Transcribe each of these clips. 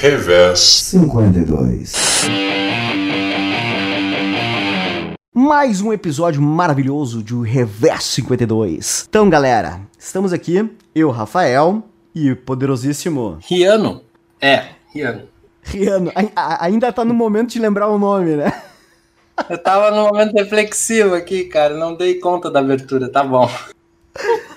Revés 52. Mais um episódio maravilhoso de Revés 52. Então, galera, estamos aqui, eu, Rafael, e o poderosíssimo Riano. É, Riano. Riano, ainda tá no momento de lembrar o nome, né? Eu tava no momento reflexivo aqui, cara, não dei conta da abertura, tá bom.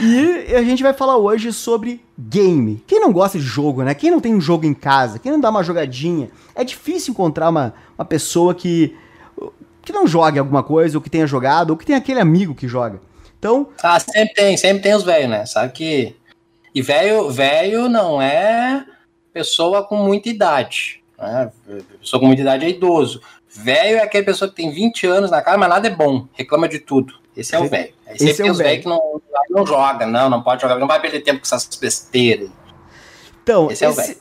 E a gente vai falar hoje sobre game. Quem não gosta de jogo, né? Quem não tem um jogo em casa, quem não dá uma jogadinha. É difícil encontrar uma, uma pessoa que, que não jogue alguma coisa, ou que tenha jogado, ou que tenha aquele amigo que joga. Então. Ah, sempre tem, sempre tem os velhos, né? Sabe que. E velho, velho não é pessoa com muita idade. Né? Pessoa com muita idade é idoso. Velho é aquela pessoa que tem 20 anos na casa, mas nada é bom, reclama de tudo. Esse é o velho. Esse é o velho que não, não joga, não, não pode jogar, não vai perder tempo com essas besteiras. Então, esse, é o velho.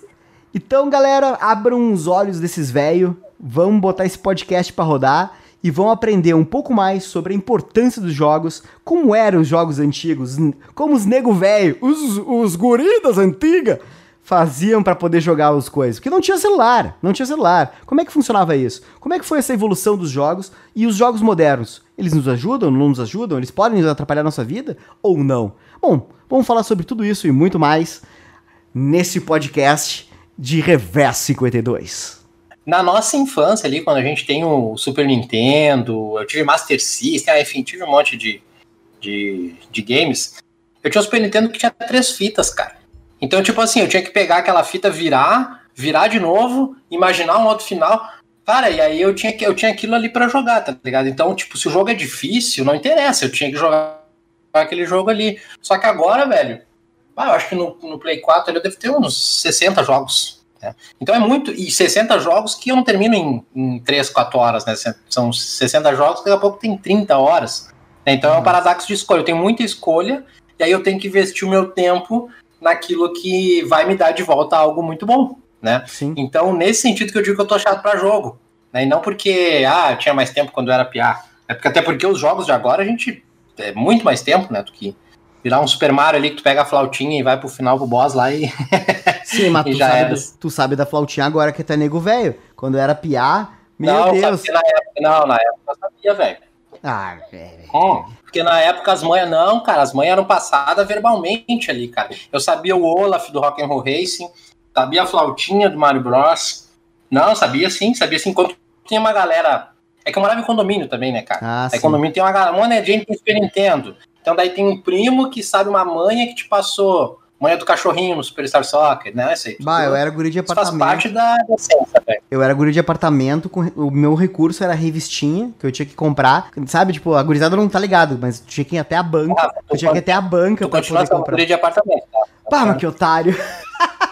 Então, galera, abram os olhos desses velhos, vamos botar esse podcast para rodar e vão aprender um pouco mais sobre a importância dos jogos, como eram os jogos antigos, como os nego velho, os, os guris das antigas faziam para poder jogar as coisas? Porque não tinha celular, não tinha celular. Como é que funcionava isso? Como é que foi essa evolução dos jogos e os jogos modernos? Eles nos ajudam, não nos ajudam? Eles podem atrapalhar a nossa vida ou não? Bom, vamos falar sobre tudo isso e muito mais nesse podcast de Revés 52. Na nossa infância ali, quando a gente tem o Super Nintendo, eu tive Master System, enfim, tive um monte de, de, de games. Eu tinha o Super Nintendo que tinha três fitas, cara. Então, tipo assim, eu tinha que pegar aquela fita, virar, virar de novo, imaginar um outro final. Cara, e aí eu tinha, eu tinha aquilo ali para jogar, tá ligado? Então, tipo, se o jogo é difícil, não interessa, eu tinha que jogar aquele jogo ali. Só que agora, velho, ah, eu acho que no, no Play 4 eu devo ter uns 60 jogos. Né? Então é muito. E 60 jogos que eu não termino em, em 3, 4 horas, né? São 60 jogos que daqui a pouco tem 30 horas. Né? Então é um paradoxo de escolha. Eu tenho muita escolha, e aí eu tenho que investir o meu tempo naquilo que vai me dar de volta algo muito bom, né? Sim. Então, nesse sentido que eu digo que eu tô chato para jogo, né? E não porque, ah, eu tinha mais tempo quando eu era piá. É porque até porque os jogos de agora a gente é muito mais tempo, né, do que virar um Super Mario ali que tu pega a flautinha e vai pro final pro boss lá e Sim, mas tu, sabe, do, tu sabe da flautinha agora que tu é nego velho. Quando eu era piá, meu não, Deus. Na época, não, na época eu sabia, velho. Ah, velho. Hum. Porque na época as manhas, não, cara, as manhas eram passadas verbalmente ali, cara. Eu sabia o Olaf do Rock and Roll Racing, sabia a flautinha do Mario Bros. Não, sabia sim, sabia sim. Quando tinha uma galera. É que eu morava em condomínio também, né, cara? Ah, Aí condomínio tem uma galera, mano, é gente Super Nintendo. Então daí tem um primo que sabe uma manha que te passou Manhã do cachorrinho no Superstar Soccer, né? Sei, bah, eu era guri de apartamento. faz parte da, da velho. Eu era guri de apartamento, com, o meu recurso era revistinha, que eu tinha que comprar. Sabe, tipo, a gurizada não tá ligado, mas tinha que ir até a banca. Ah, eu tinha que ir até a banca tu pra poder comprar. guri de apartamento, tá? Pá, mas que otário.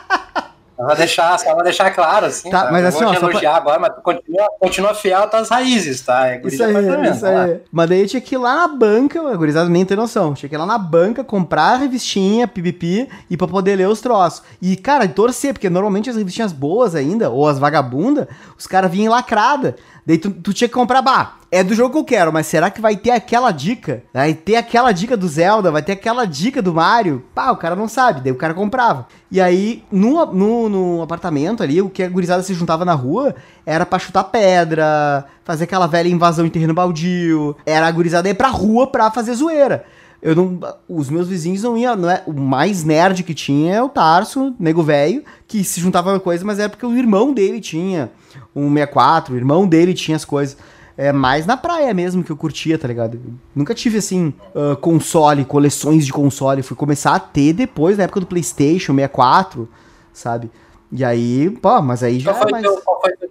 Só vai deixar, só vai deixar claro, assim. Tá, tá? mas assim, vou ó, te elogiar pra... agora, mas tu continua, continua fiel às tuas raízes, tá? É isso aí, isso aí. Mas daí tinha que ir lá na banca, a gurizada nem tem noção. Tinha que ir lá na banca, comprar a revistinha, pipipi, e pra poder ler os troços. E, cara, torcer, porque normalmente as revistinhas boas ainda, ou as vagabundas, os caras vinham lacrada. Daí tu, tu, tinha que comprar, bah, é do jogo que eu quero, mas será que vai ter aquela dica? Vai ter aquela dica do Zelda, vai ter aquela dica do Mario? Pá, o cara não sabe, daí o cara comprava. E aí, no, no, no apartamento ali, o que a gurizada se juntava na rua era pra chutar pedra, fazer aquela velha invasão em terreno baldio, era a gurizada ir pra rua pra fazer zoeira. Eu não, os meus vizinhos não iam, não é, o mais nerd que tinha é o Tarso, nego velho, que se juntava com coisa, mas era porque o irmão dele tinha um 64, o irmão dele tinha as coisas. É mais na praia mesmo que eu curtia, tá ligado? nunca tive, assim, uh, console, coleções de console. Fui começar a ter depois, na época do PlayStation 64, sabe? E aí, pô, mas aí já. Foi, é mais... teu,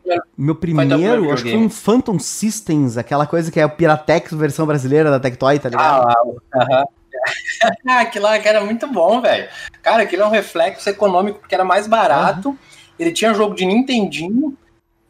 teu? Meu primeiro, acho que foi um Phantom Systems, aquela coisa que é o Piratex versão brasileira da Tectoy, tá ligado? Ah, aham. aquilo lá que era muito bom, velho. Cara, aquilo é um reflexo econômico porque era mais barato. Uhum. Ele tinha jogo de Nintendinho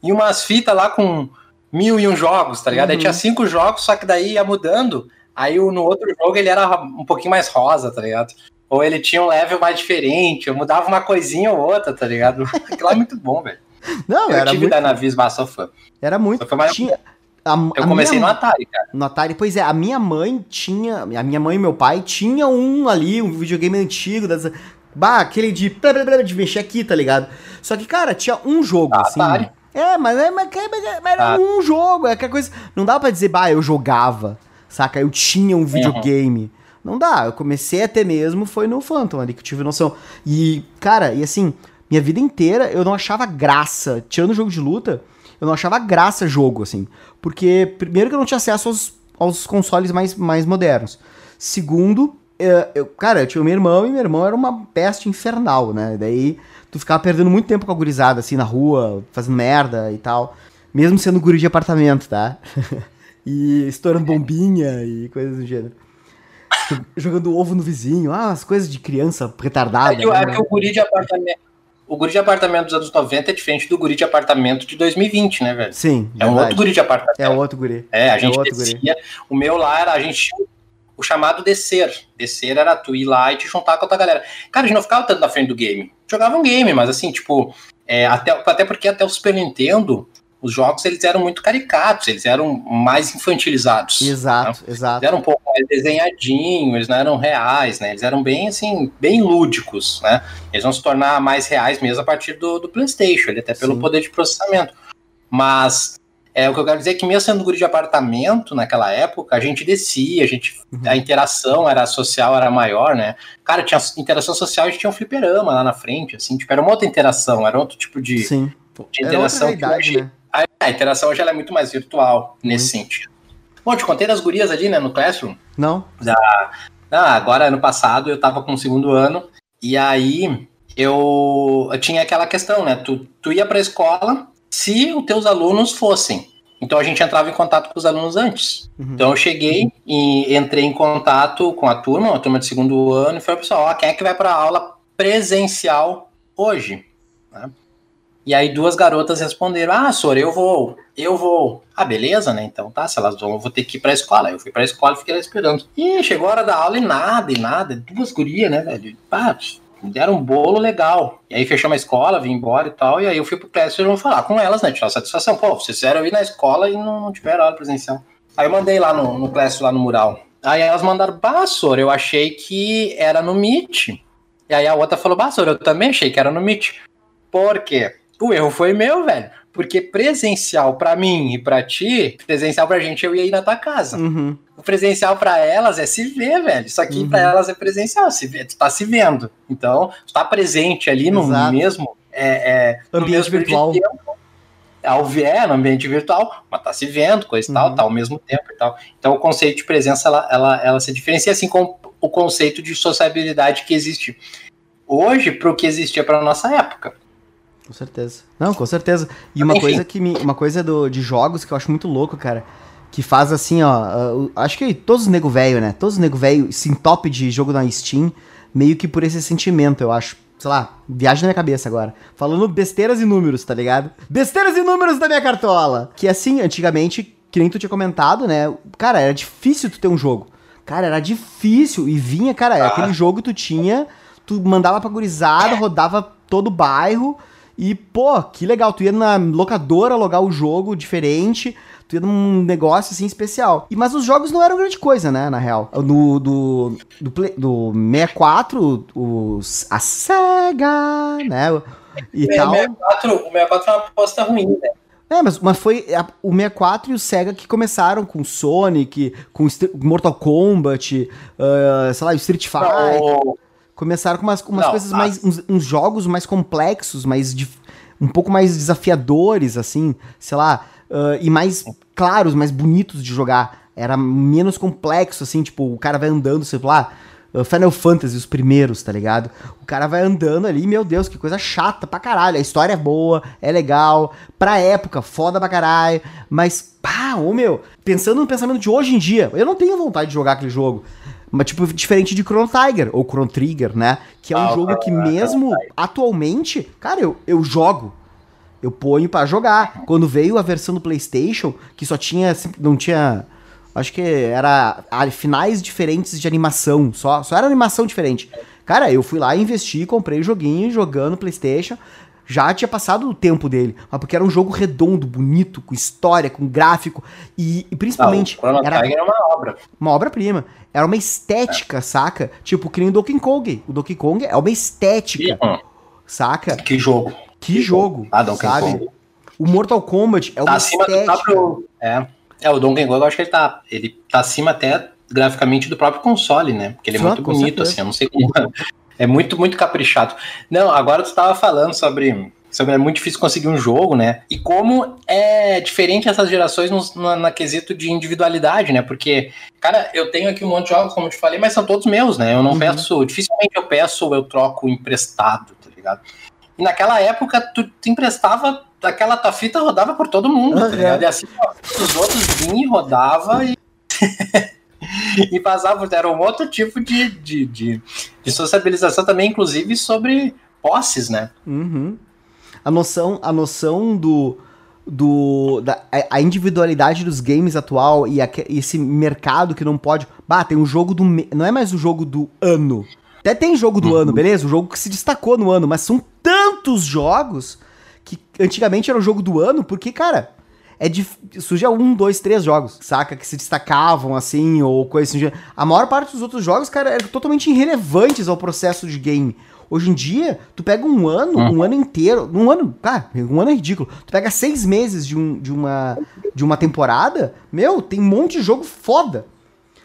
e umas fitas lá com mil e um jogos, tá ligado? Uhum. Aí tinha cinco jogos, só que daí ia mudando. Aí no outro jogo ele era um pouquinho mais rosa, tá ligado? Ou ele tinha um level mais diferente, eu mudava uma coisinha ou outra, tá ligado? Aquilo é muito bom, velho. Não, eu era tive muito... da Navis, mas sou fã. Era muito. Tinha... A, eu comecei minha... no Atari, cara. No Atari, pois é, a minha mãe tinha. A minha mãe e meu pai tinham um ali, um videogame antigo. Das... Bah, aquele de, de mexer aqui, tá ligado? Só que, cara, tinha um jogo, Ah, assim. Atari. É, mas, é, mas, mas, mas era Ah. um jogo, é aquela coisa. Não dá pra dizer, bah, eu jogava, saca? Eu tinha um videogame. Não dá, eu comecei a ter mesmo, foi no Phantom ali que eu tive noção. E, cara, e assim, minha vida inteira eu não achava graça, tirando o jogo de luta, eu não achava graça jogo, assim. Porque, primeiro que eu não tinha acesso aos, aos consoles mais, mais modernos. Segundo, eu, eu- cara, eu tinha o meu irmão e meu irmão era uma peste infernal, né? Daí tu ficava perdendo muito tempo com a gurizada, assim, na rua, fazendo merda e tal. Mesmo sendo guri de apartamento, tá? e estourando bombinha e coisas do gênero. Jogando ovo no vizinho, ah, as coisas de criança retardada. É o- né? é que o guri de apartamento. O guri de apartamento dos anos 90 é diferente do guri de apartamento de 2020, né, velho? Sim, É um verdade. outro guri de apartamento. É outro guri. É, a gente outro guri. descia. O meu lá era a gente tinha o chamado descer. Descer era tu ir lá e te juntar com a tua galera. Cara, a gente não ficava tanto na frente do game. Jogava um game, mas assim, tipo, é, até, até porque até o Super Nintendo, os jogos eles eram muito caricatos, eles eram mais infantilizados. Exato, Eles exato. eram um pouco mais desenhadinhos, eles não eram reais, né? Eles eram bem, assim, bem lúdicos, né? Eles vão se tornar mais reais mesmo a partir do, do PlayStation, ele até pelo Sim. poder de processamento. Mas é, o que eu quero dizer é que mesmo sendo guri de apartamento naquela época, a gente descia, a, gente, Uhum. a interação era social, era maior, né? Cara, tinha interação social, a gente tinha um fliperama lá na frente, assim, tipo, era uma outra interação, era outro tipo de, Sim. de Era outra interação que realidade, hoje- né? a, a interação hoje ela é muito mais virtual nesse sentido. Bom, te contei das gurias ali, né, no Classroom. Não? Ah, agora, ano passado, eu tava com o segundo ano, e aí eu, eu tinha aquela questão, né? Tu, tu ia pra escola se os teus alunos fossem. Então a gente entrava em contato com os alunos antes. Uhum. Então eu cheguei e entrei em contato com a turma, a turma de segundo ano, e falei, pessoal, ó, quem é que vai pra aula presencial hoje? Né? E aí duas garotas responderam, ah, Sora, eu vou, eu vou. Ah, beleza, né? Então tá, se elas vão, eu vou ter que ir pra escola. Eu fui pra escola e fiquei lá esperando. E chegou a hora da aula e nada, e nada. Duas gurias, né, velho? Pá, me deram um bolo legal. E aí fechamos a escola, vim embora e tal. E aí eu fui pro Classroom falar com elas, né? Tirar satisfação. Pô, vocês fizeram ir na escola e não, não tiveram aula presencial. Aí eu mandei lá no, no lá no mural. Aí elas mandaram, bah, Sora, eu achei que era no Meet. E aí a outra falou, bah, Sora, eu também achei que era no Meet. Por quê? O erro foi meu, velho. Porque presencial pra mim e pra ti, presencial pra gente, eu ia ir na tua casa. Uhum. O presencial pra elas é se ver, velho. Isso aqui Uhum. pra elas é presencial, se vê, tu tá se vendo. Então, tu tá presente ali no Exato. mesmo é, é, no Ambiente mesmo virtual. tempo. Ao ver, é, no ambiente virtual, mas tá se vendo, coisa e Uhum. tal, tá ao mesmo tempo e tal. Então o conceito de presença, ela, ela, ela se diferencia assim com o conceito de sociabilidade que existe hoje pro que existia pra nossa época. Com certeza. Não, com certeza. E uma coisa que me, uma coisa do, de jogos que eu acho muito louco, cara, que faz assim, ó, uh, acho que todos os nego velho, né? Todos os nego velho se entopem de jogo na Steam, meio que por esse sentimento, eu acho. Sei lá, viagem na minha cabeça agora. Falando besteiras e números, tá ligado? Besteiras e números da minha cartola. Que assim, antigamente, que nem tu tinha comentado, né? Cara, era difícil tu ter um jogo. Cara, era difícil. E vinha, cara, Ah. aquele jogo que tu tinha, tu mandava pra gurizada, rodava todo o bairro. E, pô, que legal, tu ia na locadora logar o jogo diferente, tu ia num negócio assim especial. E, mas os jogos não eram grande coisa, né, na real. No, do, do, Play- do 64, os, a SEGA, né, e É, tal. O 64, o 64 foi uma aposta ruim, né? É, mas, mas foi a- o 64 e o Sega que começaram com Sonic, com Mortal Kombat, ah, sei lá, o Street Fighter. O- Começaram com umas, umas Não, coisas a- mais. Uns, uns jogos mais complexos, mais. dif- um pouco mais desafiadores, assim, sei lá, ah, e mais claros, mais bonitos de jogar. Era menos complexo, assim, tipo, o cara vai andando, sei lá. Final Fantasy, os primeiros, tá ligado? O cara vai andando ali, meu Deus, que coisa chata pra caralho. A história é boa, é legal, pra época, foda pra caralho. Mas, pá, ô meu, pensando no pensamento de hoje em dia, eu não tenho vontade de jogar aquele jogo. Mas, tipo, diferente de Chrono Tiger, ou Chrono Trigger, né? Que é um Ah, jogo que Chrono- mesmo atualmente, cara, eu, eu jogo. Eu ponho pra jogar. Quando veio a versão do PlayStation, que só tinha. Não tinha. Acho que era finais diferentes de animação. Só, só era animação diferente. Cara, eu fui lá, investi, comprei o joguinho, jogando PlayStation. Já tinha passado o tempo dele, mas porque era um jogo redondo, bonito, com história, com gráfico e, e principalmente Não, o era Trigger é uma obra. uma obra-prima. Era uma estética, saca? Tipo, que nem o Donkey Kong. O Donkey Kong é uma estética, saca? que jogo. Que jogo, Ah, Donkey sabe? Kong. O Mortal Kombat é Tá uma acima do estética. próprio. É. é, o Donkey Kong eu acho que ele tá. Ele tá acima até graficamente do próprio console, né? Porque ele é muito bonito, assim, eu não sei como. É muito, muito caprichado. Não, agora tu tava falando sobre. Sobre é muito difícil conseguir um jogo, né? E como é diferente essas gerações no, na, na quesito de individualidade, né? Porque, cara, eu tenho aqui um monte de jogos, como eu te falei, mas são todos meus, né? Eu não Uhum. peço, dificilmente eu peço ou eu troco emprestado, tá ligado? E naquela época, tu, tu emprestava, aquela tua fita rodava por todo mundo, tá Uhum. ligado? E assim, ó, os outros vinham e rodava e. e passava, era um outro tipo de, de, de, de sociabilização também, inclusive sobre posses, né? Uhum. A noção, a noção do. do da, a- a individualidade dos games atual e aque- esse mercado que não pode. Bah, tem um jogo do. Não é mais o jogo do ano. Até tem jogo do Uhum. ano, beleza? O jogo que se destacou no ano, mas são tantos jogos que antigamente era o jogo do ano, porque, cara, é dif... surgia um, dois, três jogos, saca? Que se destacavam assim, ou coisa assim. A maior parte dos outros jogos, cara, eram totalmente irrelevantes ao processo de game. Hoje em dia, tu pega um ano, um ano inteiro, um ano, cara, um ano é ridículo. Tu pega seis meses de, um, de, uma, de uma temporada, meu, tem um monte de jogo foda.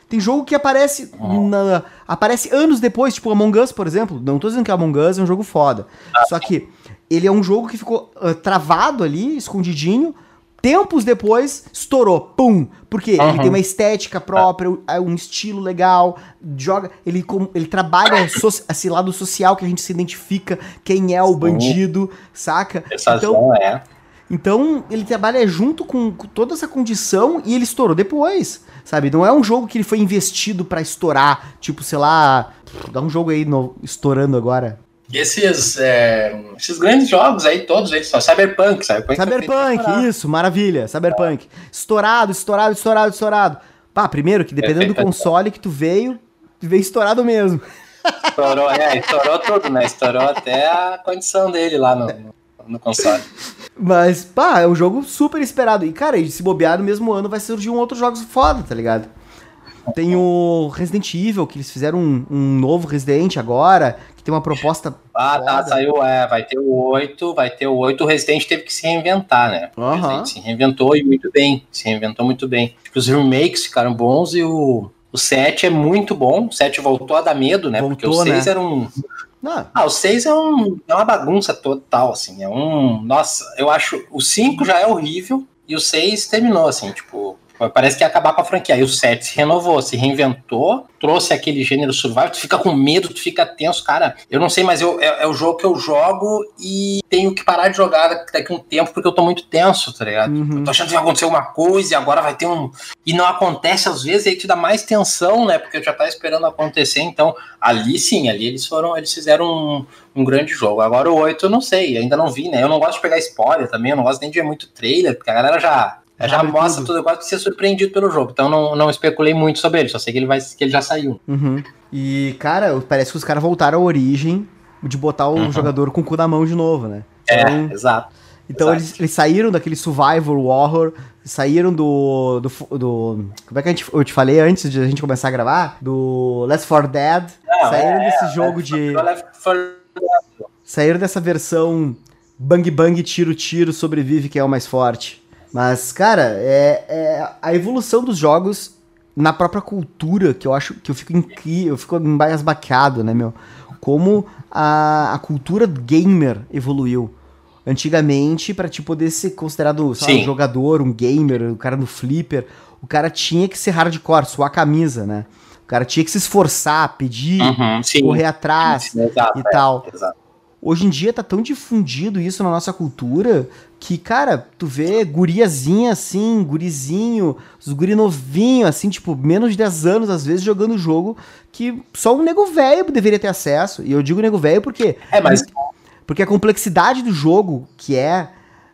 Tem jogo que aparece na- aparece anos depois, tipo Among Us, por exemplo. Não tô dizendo que Among Us é um jogo foda. Só que ele é um jogo que ficou ah, travado ali, escondidinho. Tempos depois, estourou. Pum! Porque ele Uhum. tem uma estética própria, um- um estilo legal, joga. Ele, com- ele trabalha so- esse lado social que a gente se identifica, quem é o bandido, saca? Essa Então, é. então, ele trabalha junto com com toda essa condição e ele estourou depois, sabe? Não é um jogo que ele foi investido pra estourar, tipo, sei lá, dá um jogo aí no- estourando agora. Esses, é, esses grandes jogos aí, todos eles são Cyberpunk, Cyberpunk. Cyberpunk, estourar. isso, maravilha, Cyberpunk. Estourado, estourado, estourado, estourado. Pá, primeiro que dependendo do Perfeito. console que tu veio, tu veio estourado mesmo. Estourou, é, estourou tudo, né? Estourou até a condição dele lá no, no, no console. Mas, pá, é um jogo super esperado. E, cara, e se bobear no mesmo ano vai surgir um outro jogo foda, tá ligado? Tem o Resident Evil, que eles fizeram um, um novo Resident agora, que tem uma proposta. Ah, tá, saiu, é, vai ter o 8, vai ter o 8, o Resident teve que se reinventar, né? O. Resident se reinventou e muito bem, se reinventou muito bem. Os remakes ficaram bons e o, o 7 é muito bom, o 7 voltou a dar medo, né? Porque o Voltou, 6 né? era um... Não, Ah, o 6 é, um, é uma bagunça total, assim, é um... Nossa, eu acho, o 5 já é horrível e o 6 terminou, assim, tipo... Parece que ia acabar com a franquia. Aí o 7 se renovou, se reinventou, trouxe aquele gênero survival, tu fica com medo, tu fica tenso, cara. Eu não sei, mas eu, é, é o jogo que eu jogo e tenho que parar de jogar daqui a um tempo porque eu tô muito tenso, tá ligado? Uhum. Eu tô achando que vai acontecer alguma coisa e agora vai ter um. E não acontece às vezes, e aí te dá mais tensão, né? Porque eu já tá esperando acontecer. Então, ali sim, ali eles foram, eles fizeram um, um grande jogo. Agora o 8 eu não sei, ainda não vi, né? Eu não gosto de pegar spoiler também, eu não gosto nem de ver muito trailer, porque a galera já. Já, Já mostra tudo. tudo, eu de ser surpreendido pelo jogo. Então não, não especulei muito sobre ele, só sei que ele, vai, que ele já saiu. Uhum. E, cara, parece que os caras voltaram à origem de botar o Uhum. jogador com o cu na mão de novo, né? É, Então, exato. então exato. eles, eles saíram daquele survival horror, saíram do, do, do- Como é que a gente, eu te falei antes de a gente começar a gravar? Do Left 4 Dead. Não, saíram é, desse jogo de. Virou Left 4 Saíram dessa versão bang bang, tiro tiro, sobrevive quem é o mais forte. Mas, cara, é, é a evolução dos jogos na própria cultura que eu acho que eu fico incrível, eu fico embasbacado, né, meu? Como a, a cultura gamer evoluiu. Antigamente, pra te poder ser considerado Sim. um jogador, um gamer, um cara no flipper, o cara tinha que ser hardcore, suar a camisa, né? O cara tinha que se esforçar, pedir, Uhum, sim. correr atrás Sim, exato, e é, tal. exato. Hoje em dia tá tão difundido isso na nossa cultura que, cara, tu vê guriazinha assim, gurizinho, os guri novinho, assim, tipo, menos de 10 anos, às vezes, jogando jogo que só um nego velho deveria ter acesso. E eu digo nego velho porque, É, mas porque a complexidade do jogo que é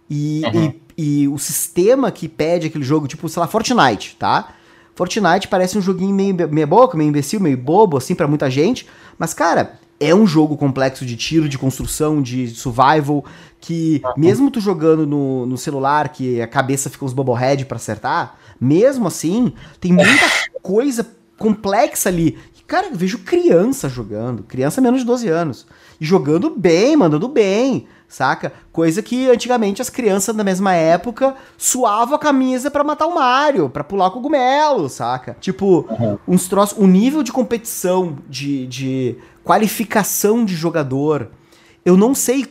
e, Uhum. e, e o sistema que pede aquele jogo, tipo, sei lá, Fortnite, tá? Fortnite parece um joguinho meio meia boca, meio imbecil, meio bobo, assim, pra muita gente. Mas, cara, é um jogo complexo de tiro, de construção, de survival, que mesmo tu jogando no, no celular, que a cabeça fica uns bubblehead pra acertar, mesmo assim, tem muita coisa complexa ali. Cara, eu vejo criança jogando, criança menos de 12 anos, e jogando bem, mandando bem, saca? Coisa que antigamente as crianças da mesma época suavam a camisa para matar o Mario, para pular o cogumelo, saca? Tipo, uhum. uns troços, o nível de competição, de, de qualificação de jogador. Eu não sei,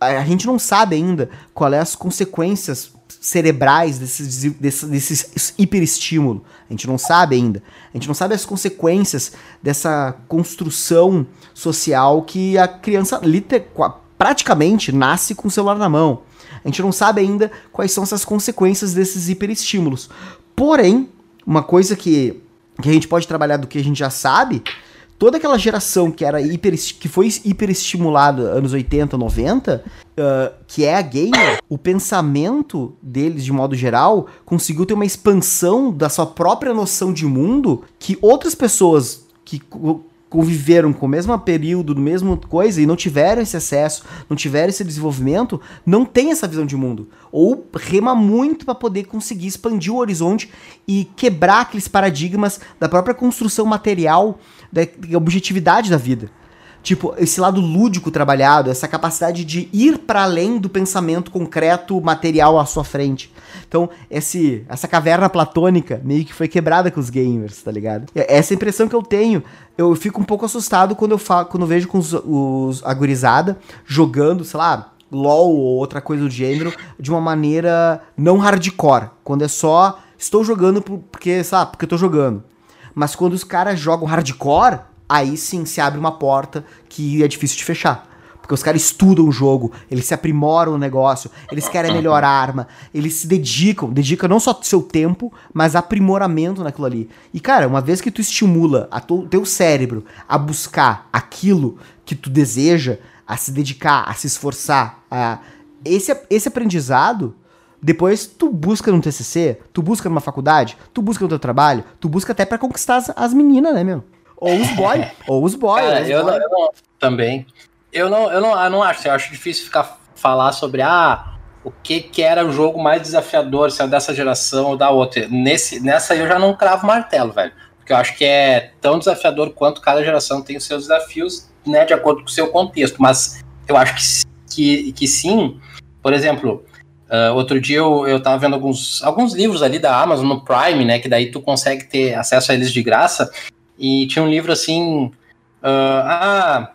a gente não sabe ainda qual é as consequências cerebrais desses, desses, hiperestímulo. A gente não sabe ainda. A gente não sabe as consequências dessa construção social que a criança liter, praticamente nasce com o celular na mão. A gente não sabe ainda quais são essas consequências desses hiperestímulos. Porém, uma coisa que, que a gente pode trabalhar do que a gente já sabe toda aquela geração que era hiper, que foi hiperestimulada anos 80, 90, uh, que é a gamer, o pensamento deles, de modo geral, conseguiu ter uma expansão da sua própria noção de mundo que outras pessoas que conviveram com o mesmo período, do mesmo coisa e não tiveram esse acesso, não tiveram esse desenvolvimento, não tem essa visão de mundo. Ou rema muito para poder conseguir expandir o horizonte e quebrar aqueles paradigmas da própria construção material da objetividade da vida. Tipo, esse lado lúdico trabalhado, essa capacidade de ir para além do pensamento concreto, material à sua frente. Então, esse, essa caverna platônica meio que foi quebrada com os gamers, tá ligado? Essa impressão que eu tenho, eu fico um pouco assustado quando eu, falo, quando eu vejo com os, os agorizada jogando, sei lá, LOL ou outra coisa do gênero, de uma maneira não hardcore. Quando é só, estou jogando porque, sabe, porque eu tô jogando. Mas quando os caras jogam hardcore, aí sim se abre uma porta que é difícil de fechar. Porque os caras estudam o jogo, eles se aprimoram o negócio, eles querem a melhor arma, eles se dedicam, dedicam não só seu tempo, mas aprimoramento naquilo ali. E cara, uma vez que tu estimula o teu cérebro a buscar aquilo que tu deseja, a se dedicar, a se esforçar, a... esse, esse aprendizado depois tu busca no TCC, tu busca numa faculdade, tu busca no teu trabalho, tu busca até para conquistar as, as, meninas, né, meu? Ou os boy, ou os boy. Cara, eu, boy. Não, eu, não, também. Eu não, eu não, eu não acho, eu acho difícil ficar falar sobre ah, o que que era o jogo mais desafiador, se é dessa geração ou da outra. Nesse, nessa eu já não cravo martelo, velho. Porque eu acho que é tão desafiador quanto cada geração tem os seus desafios, né, de acordo com o seu contexto. Mas eu acho que, que, que sim. Por exemplo, Uh, outro dia eu, eu tava vendo alguns, alguns livros ali da Amazon no Prime, né? Que daí tu consegue ter acesso a eles de graça. E tinha um livro assim. Uh, ah,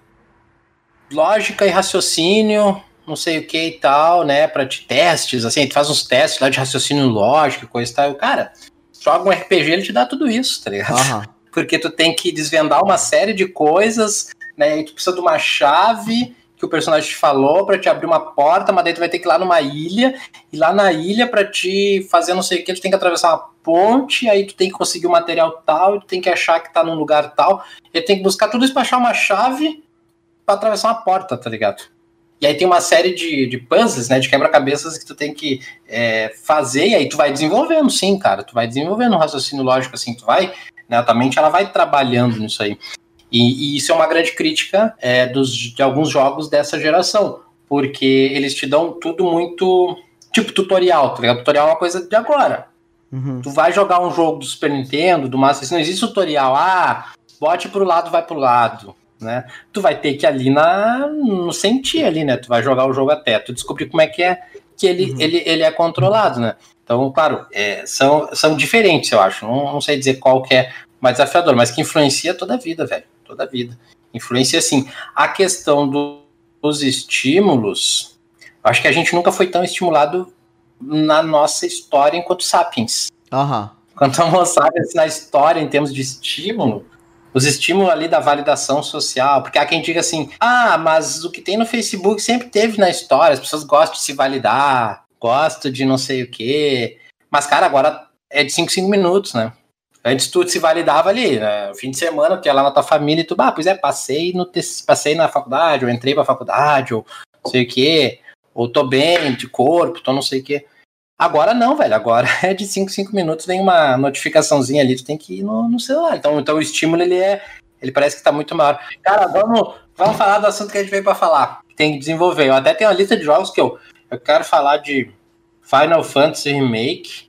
lógica e raciocínio, não sei o que e tal, né? Para te testes, assim, tu faz uns testes lá de raciocínio lógico, coisa e tal. Cara, joga um RPG, ele te dá tudo isso, tá ligado? Uhum. Porque tu tem que desvendar uma série de coisas, né? E tu precisa de uma chave que o personagem falou para te abrir uma porta, mas daí tu vai ter que ir lá numa ilha, e lá na ilha para te fazer não sei o que, tu tem que atravessar uma ponte, aí tu tem que conseguir o um material tal, tu tem que achar que tá num lugar tal, e tem que buscar tudo isso pra achar uma chave para atravessar uma porta, tá ligado? E aí tem uma série de, de puzzles, né, de quebra-cabeças que tu tem que é, fazer, e aí tu vai desenvolvendo, sim, cara, tu vai desenvolvendo um raciocínio lógico, assim, tu vai, né, a tua mente, ela vai trabalhando nisso aí. E, e isso é uma grande crítica é, dos, de alguns jogos dessa geração, porque eles te dão tudo muito tipo tutorial, tá ligado? Tutorial é uma coisa de agora. Uhum. Tu vai jogar um jogo do Super Nintendo, do Master System, não existe tutorial. Ah, bote pro lado, vai pro lado, né? Tu vai ter que ali na no sentir ali, né? Tu vai jogar o jogo até tu descobrir como é que é que ele, uhum. ele, ele é controlado, né? Então, claro, é, são, são diferentes, eu acho. Não, não sei dizer qual que é mais desafiador, mas que influencia toda a vida, velho toda a vida. Influência sim. A questão do, dos estímulos, acho que a gente nunca foi tão estimulado na nossa história enquanto sapiens. Uhum. Quanto Homo sapiens na história, em termos de estímulo, os estímulos ali da validação social, porque há quem diga assim, ah, mas o que tem no Facebook sempre teve na história, as pessoas gostam de se validar, gostam de não sei o quê, mas, cara, agora é de 5 5 minutos, né? Antes tudo se validava ali, né? fim de semana, tu ia lá na tua família e tu, ah, pois é, passei, no passei na faculdade, ou entrei pra faculdade, ou não sei o quê, ou tô bem de corpo, tô não sei o quê. Agora não, velho, agora é de 5, 5 minutos, vem uma notificaçãozinha ali, tu tem que ir no, no celular. Então, então o estímulo, ele é, ele parece que tá muito maior. Cara, vamos, Vamos falar do assunto que a gente veio pra falar. Tem que desenvolver. Eu até tenho uma lista de jogos que eu, eu quero falar de Final Fantasy Remake.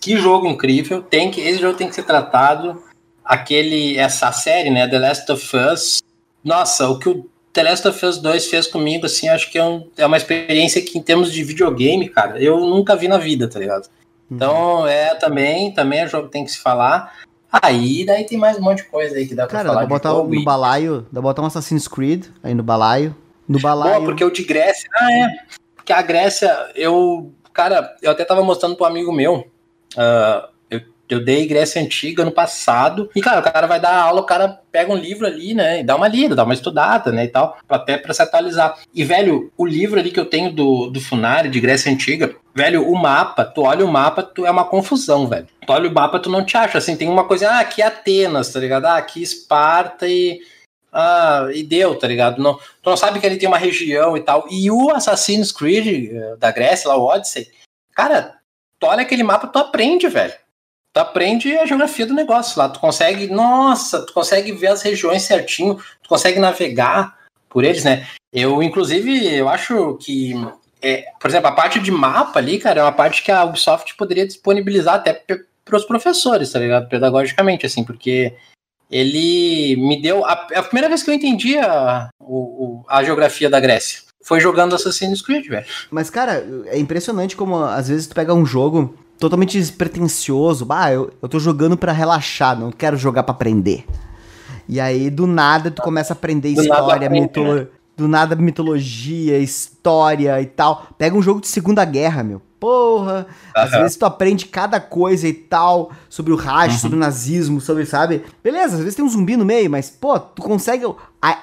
Que, jogo incrível. Tem que, esse jogo tem que ser tratado. Aquele, essa série, né? The Last of Us. Nossa, o que o The Last of Us 2 fez comigo, assim, acho que é, um, é uma experiência que, em termos de videogame, cara, eu nunca vi na vida, tá ligado? Então, é também, também é jogo que tem que se falar. Aí, daí tem mais um monte de coisa aí que dá Cara, pra falar. dá pra botar jogo no balaio, dá pra botar um Assassin's Creed aí no balaio. No balaio. Boa, porque o de Grécia. Ah, é. Porque a Grécia, eu. Cara, eu até tava mostrando pro amigo meu. Ah, eu, eu dei Grécia Antiga no passado. E, cara, o cara vai dar aula, o cara pega um livro ali, né? E dá uma lida, dá uma estudada, né? E tal. Até pra se atualizar. E, velho, o livro ali que eu tenho do, do Funari, de Grécia Antiga, velho, o mapa, tu olha o mapa, tu é uma confusão, velho. Tu olha o mapa, tu não te acha. Assim, tem uma coisa, ah, aqui é Atenas, tá ligado? Ah, aqui Esparta e. Ah, e deu, tá ligado? Não, tu não sabe que ele tem uma região e tal. E o Assassin's Creed eh, da Grécia, lá, o Odyssey, cara, tu olha aquele mapa, tu aprende, velho. Tu aprende a geografia do negócio lá. Tu consegue, nossa, tu consegue ver as regiões certinho, tu consegue navegar por eles, né? Eu, inclusive, eu acho que, é, por exemplo, a parte de mapa ali, cara, é uma parte que a Ubisoft poderia disponibilizar até para os professores, tá ligado? Pedagogicamente, assim, porque ele me deu. A, a primeira vez que eu entendi a, o- a geografia da Grécia foi jogando Assassin's Creed, velho. Mas, cara, é impressionante como às vezes tu pega um jogo totalmente despretensioso. Bah, eu, eu tô jogando pra relaxar, não quero jogar pra aprender. E aí, do nada, tu começa a aprender Do história, aprende, mitolo... do nada mitologia, história e tal. Pega um jogo de Segunda Guerra, meu. Porra! Às Aham. vezes tu aprende cada coisa e tal, sobre o Raj, Uhum. sobre o nazismo, sobre, sabe? Beleza, às vezes tem um zumbi no meio, mas, pô, tu consegue.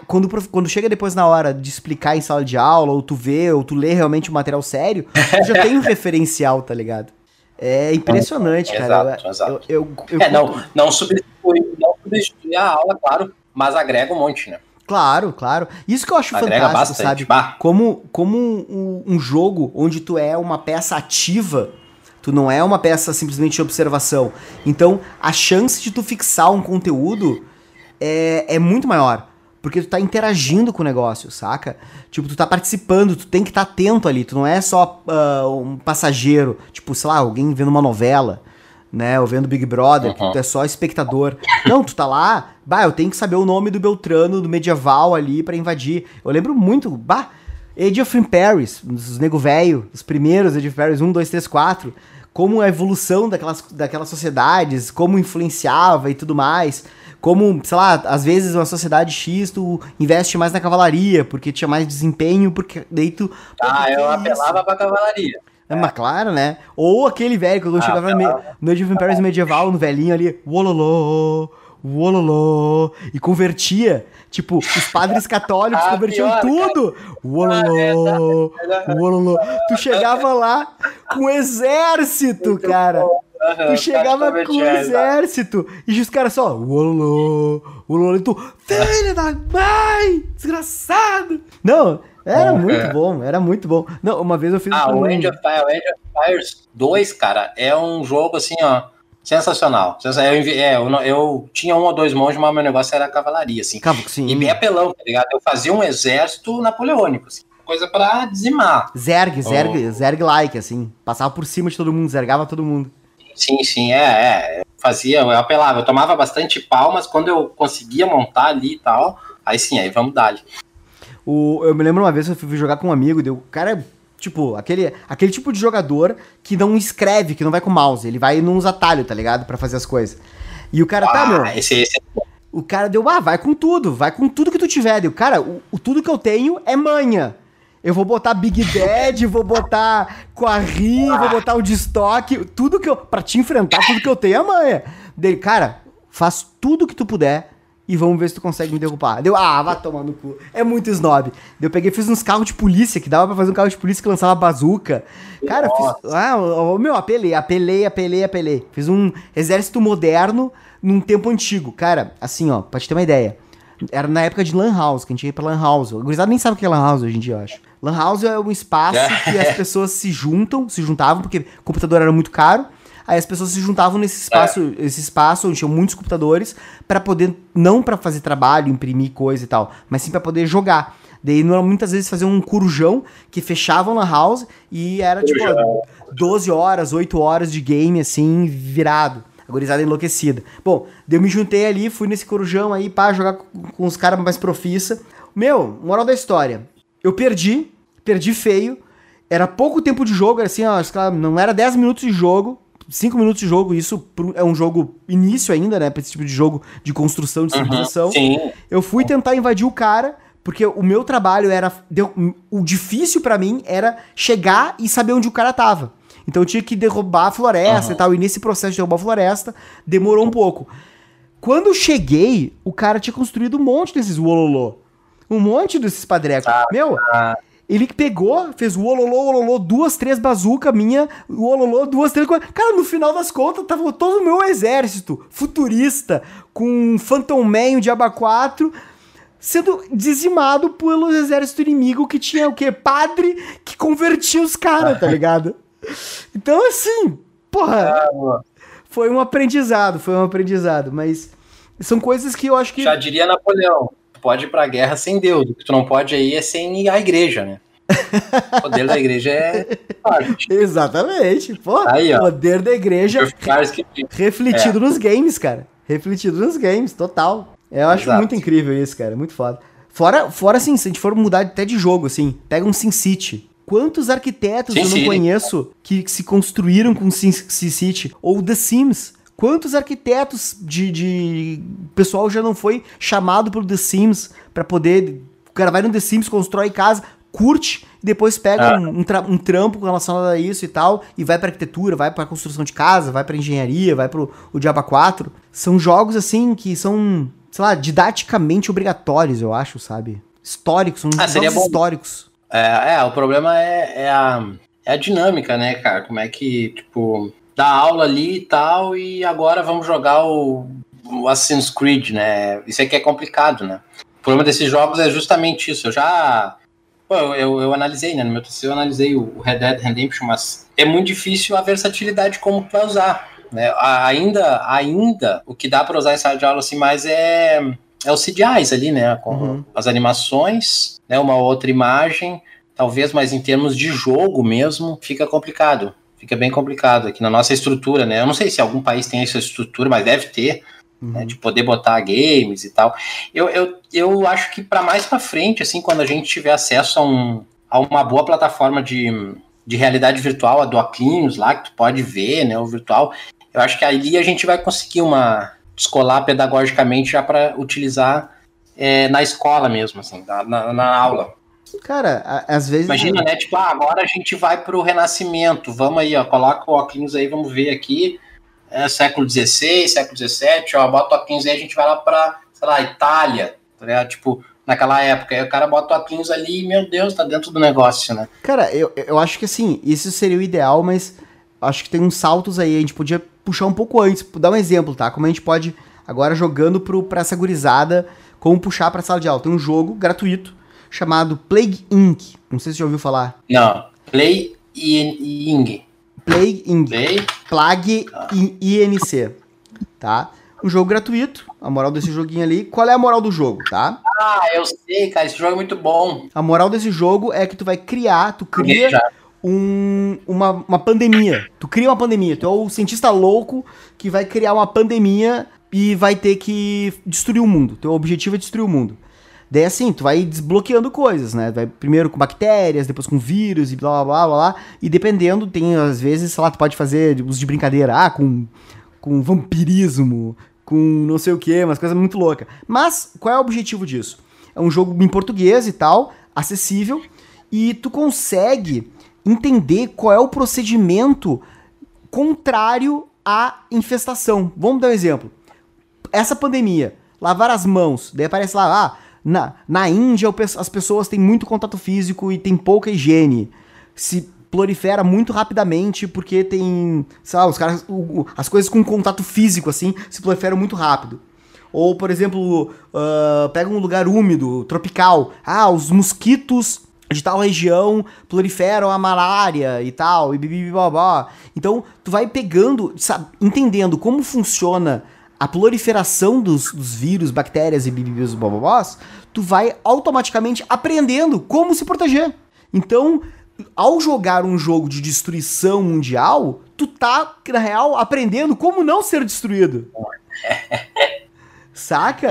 Quando, quando chega depois na hora de explicar em sala de aula, ou tu vê, ou tu lê realmente o material sério, tu já tem um referencial, tá ligado? É impressionante, cara. Exato, exato. Eu, eu, eu É, não, não substitui, não substitui a aula, claro, mas agrega um monte, né? Claro, claro. Isso que eu acho Agrega fantástico, bastante. sabe? Bah, Como, como um, um jogo onde tu é uma peça ativa, tu não é uma peça simplesmente de observação. Então, a chance de tu fixar um conteúdo é, é muito maior. Porque tu tá interagindo com o negócio, saca? Tipo, tu tá participando, tu tem que estar atento ali. Tu não é só ah, um passageiro, tipo, sei lá, alguém vendo uma novela, né? Ou vendo Big Brother, que Uhum. tu é só espectador. Não, tu tá lá, bah, eu tenho que saber o nome do Beltrano, do medieval ali pra invadir. Eu lembro muito, bah, Age of Empires, os nego velho, os primeiros Age of Empires 1, 2, 3, 4, como a evolução daquelas, daquelas sociedades, como influenciava e tudo mais. Como, sei lá, às vezes uma sociedade X tu investe mais na cavalaria, porque tinha mais desempenho, porque daí tu. ah, eu apelava pra cavalaria. É, mas claro, né? Ou aquele velho, quando eu Ah, chegava no, me- no Age of Empires medieval, no velhinho ali, wololô, wololô, e convertia. Tipo, os padres católicos Ah, convertiam pior, tudo. Wololô, wololô. Tu chegava lá com um exército, cara. Tu chegava com um exército. E os caras só, wololô, wololô. E tu, filha da mãe, desgraçado. Não, era É. muito bom, era muito bom. Não, uma vez eu fiz Ah, um- o Age of, Fire, o Age of Empires 2, cara, é um jogo assim, ó, sensacional. Sensa- Eu, é, eu, eu tinha um ou dois monges, mas meu negócio era cavalaria, assim. Cabo, sim. E bem apelão, tá ligado? Eu fazia um exército napoleônico, assim, coisa pra dizimar. Zerg, Zerg, Oh. Zerg-like, assim. Passava por cima de todo mundo, zergava todo mundo. Sim, sim, é, é. Eu fazia, eu apelava, eu tomava bastante pau, mas quando eu conseguia montar ali e tal, aí sim, aí vamos dar ali. O, eu me lembro uma vez que eu fui jogar com um amigo, deu, o cara, tipo, aquele, aquele tipo de jogador que não escreve, que não vai com mouse, ele vai nos atalhos, tá ligado? Pra fazer as coisas. E o cara, tá, meu, Ah, esse, esse o cara deu, ah, vai com tudo, vai com tudo que tu tiver. Deu, cara, o, o tudo que eu tenho é manha. Eu vou botar Big Dad, vou botar Quarry, vou botar o de estoque, tudo que eu. Pra te enfrentar, tudo que eu tenho é manha. Dele, cara, faz tudo que tu puder e vamos ver se tu consegue me derrubar. Deu, ah, vai tomar no cu. É muito snob. Eu peguei e fiz uns carros de polícia, que dava pra fazer um carro de polícia que lançava bazuca. Cara, fiz. Ah, meu, apelei, apelei, apelei, apelei. Fiz um exército moderno num tempo antigo. Cara, assim, ó, pra te ter uma ideia. Era na época de Lan House, que a gente ia pra Lan House. O gurizada nem sabe o que é Lan House hoje em dia, eu acho. Lan House é um espaço que as pessoas se juntam, se juntavam, porque o computador era muito caro. Aí as pessoas se juntavam nesse espaço, é. esse espaço onde tinham muitos computadores para poder não para fazer trabalho, imprimir coisa e tal, mas sim para poder jogar. Daí muitas vezes faziam um corujão que fechavam na house e era tipo 12 horas, 8 horas de game assim, virado. A gurizada enlouquecida. Bom, daí eu me juntei ali, fui nesse corujão aí para jogar com, com os caras mais profissa. Meu, moral da história. Eu perdi, perdi feio. Era pouco tempo de jogo, era assim, ó, não era 10 minutos de jogo, 5 minutos de jogo, isso é um jogo início ainda, né? Pra esse tipo de jogo de construção, de civilização. Uhum, eu fui tentar invadir o cara, porque o meu trabalho era. Deu, o difícil para mim era chegar e saber onde o cara tava. Então eu tinha que derrubar a floresta uhum. e tal. E nesse processo de derrubar a floresta, demorou um pouco. Quando eu cheguei, o cara tinha construído um monte desses wololô. Um monte desses padrecos. Ah, Meu, ah. Ele pegou, fez o ololô, ololô, duas, três bazuca minha, o ololô, duas, três... Cara, no final das contas, tava todo o meu exército futurista, com Phantom Man, o Diaba 4 sendo dizimado pelo exército inimigo que tinha o quê? Padre que convertia os caras, tá ligado? Então, assim, porra, ah, foi um aprendizado, foi um aprendizado, mas são coisas que eu acho que. Já diria Napoleão, pode ir pra guerra sem Deus, o que tu não pode ir é sem a igreja, né? O poder da igreja é. Exatamente, pô. Aí, ó. Poder da igreja refletido é. nos games, cara. Refletido nos games, total. Eu acho Exato. muito incrível isso, cara. Muito foda. Fora, fora assim, se a gente for mudar até de jogo, assim, pega um SimCity. Quantos arquitetos Sim, eu não conheço que, que, se construíram com SimCity? Ou The Sims? Quantos arquitetos de, de pessoal já não foi chamado pro The Sims para poder. O cara vai no The Sims, constrói casa, curte e depois pega ah. um, um, tra um, trampo com relação a isso e tal, e vai pra arquitetura, vai pra construção de casa, vai pra engenharia, vai pro o Diaba 4. São jogos assim que são sei lá, didaticamente obrigatórios, eu acho, sabe? Históricos, são ah, jogos históricos. É, é, o problema é, é, a, é a dinâmica, né, cara? Como é que, tipo, dá aula ali e tal, e agora vamos jogar o, o Assassin's Creed, né? Isso aqui é complicado, né? O problema desses jogos é justamente isso. Eu já. Pô, eu, eu, analisei, né? No meu TCC eu analisei o Red Dead Redemption, mas é muito difícil a versatilidade como tu vai usar. Né? Ainda, ainda, o que dá para usar em sala de aula assim mais é, é os CGIs ali, né? Com uhum. as animações, né? Uma outra imagem, talvez, mas em termos de jogo mesmo, fica complicado. Fica bem complicado aqui na nossa estrutura, né? Eu não sei se algum país tem essa estrutura, mas deve ter. Né? Uhum. Né, de poder botar games e tal. Eu, eu, eu acho que para mais para frente, assim, quando a gente tiver acesso a, um, a uma boa plataforma de, de realidade virtual, a do Oclinhos lá, que tu pode ver, né, o virtual, eu acho que ali a gente vai conseguir uma descolar pedagogicamente já para utilizar é, na escola mesmo, assim, na, na, na aula. Cara, às vezes. Imagina, né? Tipo, ah, agora a gente vai pro Renascimento. Vamos aí, ó. Coloca o óculos aí, vamos ver aqui. É, século XVI, século XVII, ó. Bota o óculos aí, a gente vai lá pra, sei lá, Itália. Tá Tipo, naquela época. Aí o cara bota o óculos ali e, meu Deus, tá dentro do negócio, né? Cara, eu, eu acho que assim, isso seria o ideal, mas acho que tem uns saltos aí. A gente podia puxar um pouco antes, dar um exemplo, tá? Como a gente pode, agora jogando pro, pra essa gurizada, como puxar pra sala de aula. Tem um jogo gratuito chamado Plague Inc. Não sei se você já ouviu falar. Não, Play Ing. Plague Inc. Play? Plague ah. INC. Tá? Um jogo gratuito, a moral desse joguinho ali. Qual é a moral do jogo, tá? Ah, eu sei, cara, esse jogo é muito bom. A moral desse jogo é que tu vai criar, tu cria um, uma, uma pandemia. Tu cria uma pandemia. Tu é o cientista louco que vai criar uma pandemia e vai ter que destruir o mundo. Teu objetivo é destruir o mundo. Daí assim, tu vai desbloqueando coisas, né? Vai primeiro com bactérias, depois com vírus e blá blá blá blá. E dependendo, tem às vezes, sei lá, tu pode fazer uso de brincadeira, ah, com, com vampirismo, com não sei o que, umas coisas muito loucas. Mas qual é o objetivo disso? É um jogo em português e tal, acessível, e tu consegue entender qual é o procedimento contrário à infestação. Vamos dar um exemplo. Essa pandemia, lavar as mãos, daí aparece lá, ah, na, na Índia as pessoas têm muito contato físico e tem pouca higiene. Se prolifera muito rapidamente porque tem, sei lá, os caras, o, as coisas com contato físico assim se proliferam muito rápido. Ou, por exemplo, uh, pega um lugar úmido, tropical. Ah, os mosquitos de tal região proliferam a malária e tal, e blá. Então, tu vai pegando, sabe, entendendo como funciona a proliferação dos, dos vírus, bactérias e bibibis bobobós, tu vai automaticamente aprendendo como se proteger. Então, ao jogar um jogo de destruição mundial, tu tá, na real, aprendendo como não ser destruído. Saca?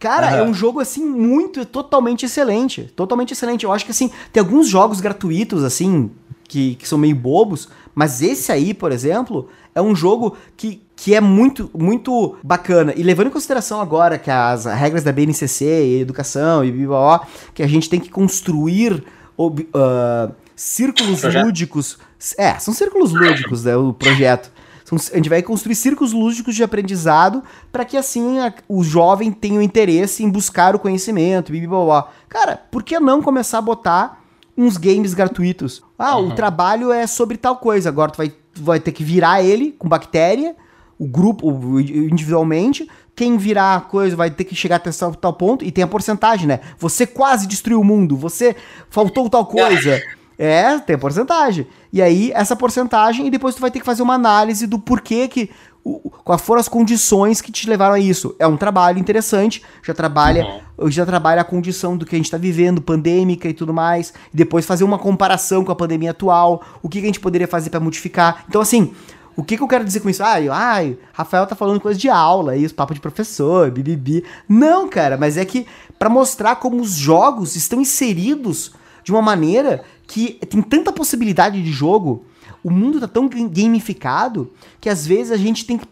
Cara, uhum. é um jogo, assim, muito, totalmente excelente. Totalmente excelente. Eu acho que, assim, tem alguns jogos gratuitos, assim, que, que são meio bobos, mas esse aí, por exemplo, é um jogo que, que é muito, muito bacana. E levando em consideração agora que as regras da BNCC e educação e blá, que a gente tem que construir uh, círculos projeto. lúdicos. É, são círculos lúdicos, né, o projeto. a gente vai construir círculos lúdicos de aprendizado para que assim a, o jovem tenha o interesse em buscar o conhecimento, blá. Cara, por que não começar a botar uns games gratuitos? Ah, uhum. o trabalho é sobre tal coisa, agora tu vai, tu vai ter que virar ele com bactéria, o grupo individualmente, quem virar a coisa vai ter que chegar até tal ponto, e tem a porcentagem, né? Você quase destruiu o mundo, você faltou tal coisa. É, tem a porcentagem. E aí, essa porcentagem, e depois tu vai ter que fazer uma análise do porquê que. O, quais foram as condições que te levaram a isso. É um trabalho interessante, já trabalha, uhum. já trabalha a condição do que a gente está vivendo, pandêmica e tudo mais, e depois fazer uma comparação com a pandemia atual, o que, que a gente poderia fazer para modificar. Então, assim, o que, que eu quero dizer com isso? Ai, ai, Rafael tá falando coisa de aula, isso, papo de professor, bibibi. Não, cara, mas é que para mostrar como os jogos estão inseridos de uma maneira que tem tanta possibilidade de jogo, o mundo tá tão gamificado que às vezes a gente tem que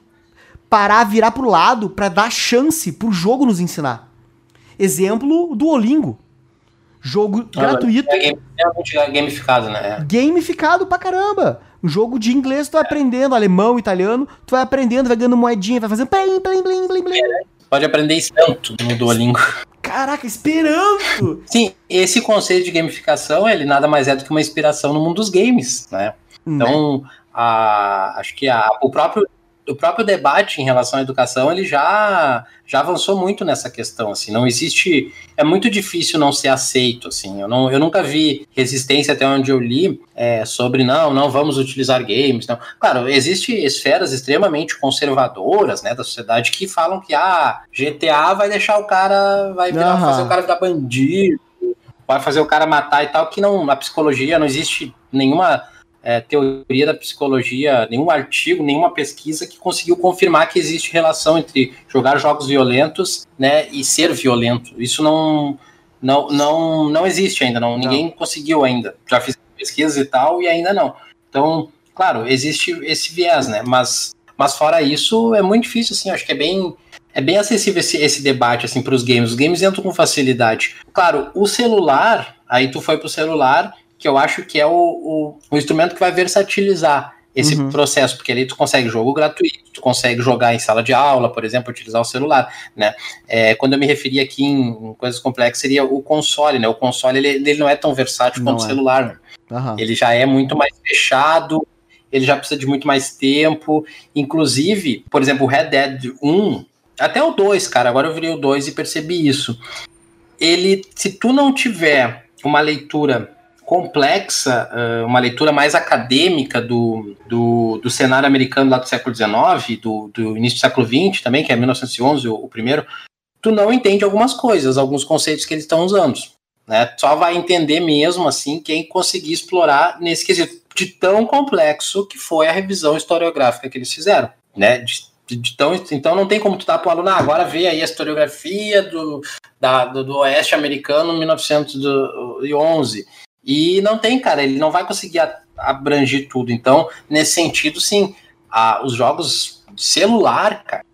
parar, virar pro lado para dar chance pro jogo nos ensinar. Exemplo do Olingo. Jogo ah, gratuito. É, é gamificado, né? Gamificado pra caramba. Um jogo de inglês, tu vai aprendendo, alemão, italiano, tu vai aprendendo, vai ganhando moedinha, vai fazendo plim, plim, plim, plim, plim. Pode aprender Esperanto no Duolingo. Caraca, Esperanto! Sim, esse conceito de gamificação, ele nada mais é do que uma inspiração no mundo dos games, né? né? Então, a, acho que a, o próprio o próprio debate em relação à educação ele já já avançou muito nessa questão assim não existe é muito difícil não ser aceito assim eu não eu nunca vi resistência até onde eu li é, sobre não não vamos utilizar games não claro existe esferas extremamente conservadoras né da sociedade que falam que ah GTA vai deixar o cara vai virar, uhum. fazer o cara virar bandido vai fazer o cara matar e tal que não na psicologia não existe nenhuma é, teoria da psicologia, nenhum artigo, nenhuma pesquisa que conseguiu confirmar que existe relação entre jogar jogos violentos né, e ser violento. Isso não, não, não, não existe ainda, não, não. ninguém conseguiu ainda. Já fiz pesquisas e tal, e ainda não. Então, claro, existe esse viés, né? Mas, mas fora isso, é muito difícil, assim, acho que é bem. É bem acessível esse, esse debate assim para os games. Os games entram com facilidade. Claro, o celular, aí tu foi pro celular que eu acho que é o, o, o instrumento que vai versatilizar esse uhum. processo, porque ali tu consegue jogo gratuito, tu consegue jogar em sala de aula, por exemplo, utilizar o celular, né? É, quando eu me referi aqui em, em, coisas complexas, seria o console, né? O console, ele, ele não é tão versátil não quanto é. o celular, né? Uhum. Ele já é muito mais fechado, ele já precisa de muito mais tempo, inclusive, por exemplo, o Red Dead 1, até o 2, cara, agora eu virei o 2 e percebi isso. Ele, se tu não tiver uma leitura complexa, uma leitura mais acadêmica do, do, do, cenário americano lá do século XIX, do, do início do século XX também, que é 1911 o, o primeiro, tu não entende algumas coisas, alguns conceitos que eles estão usando. Né? Só vai entender mesmo assim quem conseguir explorar nesse quesito de tão complexo que foi a revisão historiográfica que eles fizeram, né? De, de, de tão, então não tem como tu dar para o aluno, ah, agora vê aí a historiografia do, da, do, do oeste americano 1911 e não tem, cara, ele não vai conseguir abranger tudo. Então, nesse sentido, sim, a, os jogos celular, cara,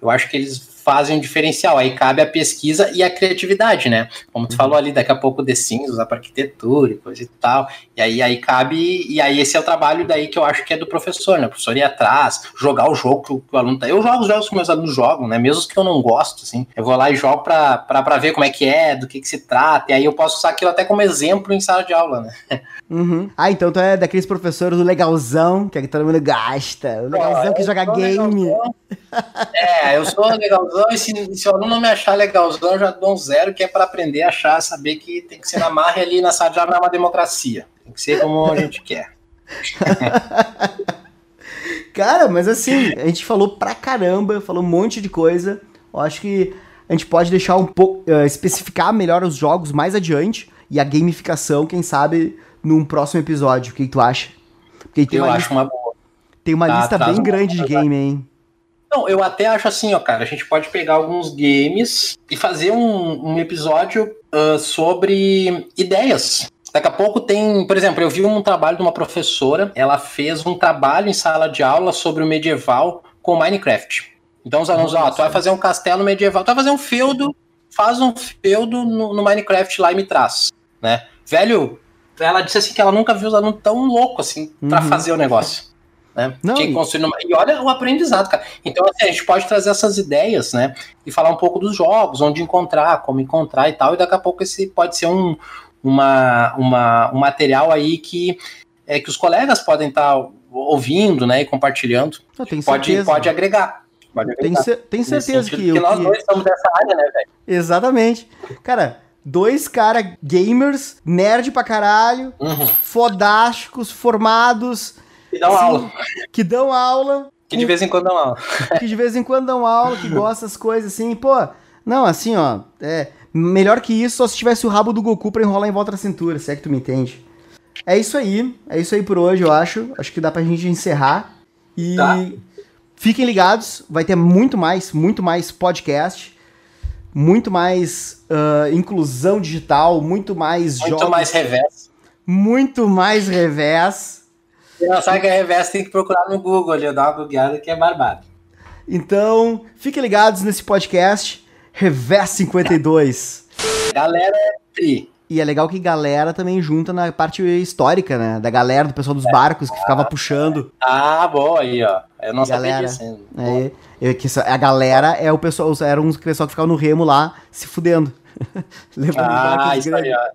eu acho que eles fazem um diferencial. Aí cabe a pesquisa e a criatividade, né? Como tu uhum. falou ali, daqui a pouco The Sims, usar para arquitetura e coisa e tal. E aí, aí cabe. E aí esse é o trabalho daí que eu acho que é do professor, né? O professor ir atrás, jogar o jogo que o, que o aluno tá. Eu jogo os jogos que meus alunos jogam, né? Mesmo os que eu não gosto, assim. Eu vou lá e jogo pra ver como é que é, do que, que se trata. E aí eu posso usar aquilo até como exemplo em sala de aula, né? Uhum. Ah, então tu é daqueles professores do legalzão, que, é que todo mundo gasta. O legalzão que joga game. Legalzão. É, eu sou legalzão e se, se o aluno não me achar legalzão, eu já dou um zero, que é para aprender a achar, saber que tem que ser na marra ali na sala de aula, é uma democracia. Tem que ser como a gente quer. Cara, mas assim, a gente falou pra caramba, falou um monte de coisa. Eu acho que a gente pode deixar um pouco, uh, especificar melhor os jogos mais adiante e a gamificação, quem sabe, num próximo episódio. O que, que tu acha? Porque tem eu uma acho lista, uma boa. Tem uma tá, lista bem grande de game, hein? Não, eu até acho assim, ó, cara, a gente pode pegar alguns games e fazer um, um episódio uh, sobre ideias. Daqui a pouco tem, por exemplo, eu vi um trabalho de uma professora, ela fez um trabalho em sala de aula sobre o medieval com Minecraft. Então os alunos, ó, tu vai fazer um castelo medieval, tu vai fazer um feudo, faz um feudo no, no Minecraft lá e me traz, né? Velho, ela disse assim que ela nunca viu os alunos tão loucos assim uhum. para fazer o negócio. Né? Não, Tinha que construir numa... E olha o aprendizado, cara. Então, assim, a gente pode trazer essas ideias, né? E falar um pouco dos jogos, onde encontrar, como encontrar e tal. E daqui a pouco esse pode ser um, uma, uma, um material aí que, é, que os colegas podem estar tá ouvindo, né? E compartilhando. pode, pode agregar. Pode agregar. Tem, tem certeza que. Porque nós que... dois estamos dessa área, né, velho? Exatamente. Cara Dois cara gamers, nerd pra caralho, uhum. fodásticos, formados. Que dão assim, aula. Que dão aula. Que de vez em quando dão aula. que de vez em quando dão aula, que gostam das coisas assim. Pô, não, assim, ó. É, melhor que isso só se tivesse o rabo do Goku pra enrolar em volta da cintura, se é que tu me entende. É isso aí. É isso aí por hoje, eu acho. Acho que dá pra gente encerrar. E tá. fiquem ligados, vai ter muito mais, muito mais podcast muito mais uh, inclusão digital, muito mais muito jogos. Muito mais revés. Muito mais revés. Não sabe que é revés, tem que procurar no Google ali, dar uma googleada que é barbado. Então, fiquem ligados nesse podcast Revés 52. Galera é. E é legal que galera também junta na parte histórica, né? Da galera, do pessoal dos barcos que ficava puxando. Ah, boa aí, ó. Eu não galera, sabia disso. É, eu, que a galera é o pessoal, era um pessoal que ficava no remo lá se fudendo. Levando ah, isso aí, ó.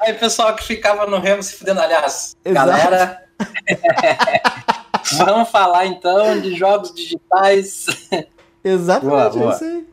Aí, pessoal que ficava no remo se fudendo, aliás. Exato. Galera. Vamos falar então de jogos digitais. Exatamente, boa, boa. é isso aí.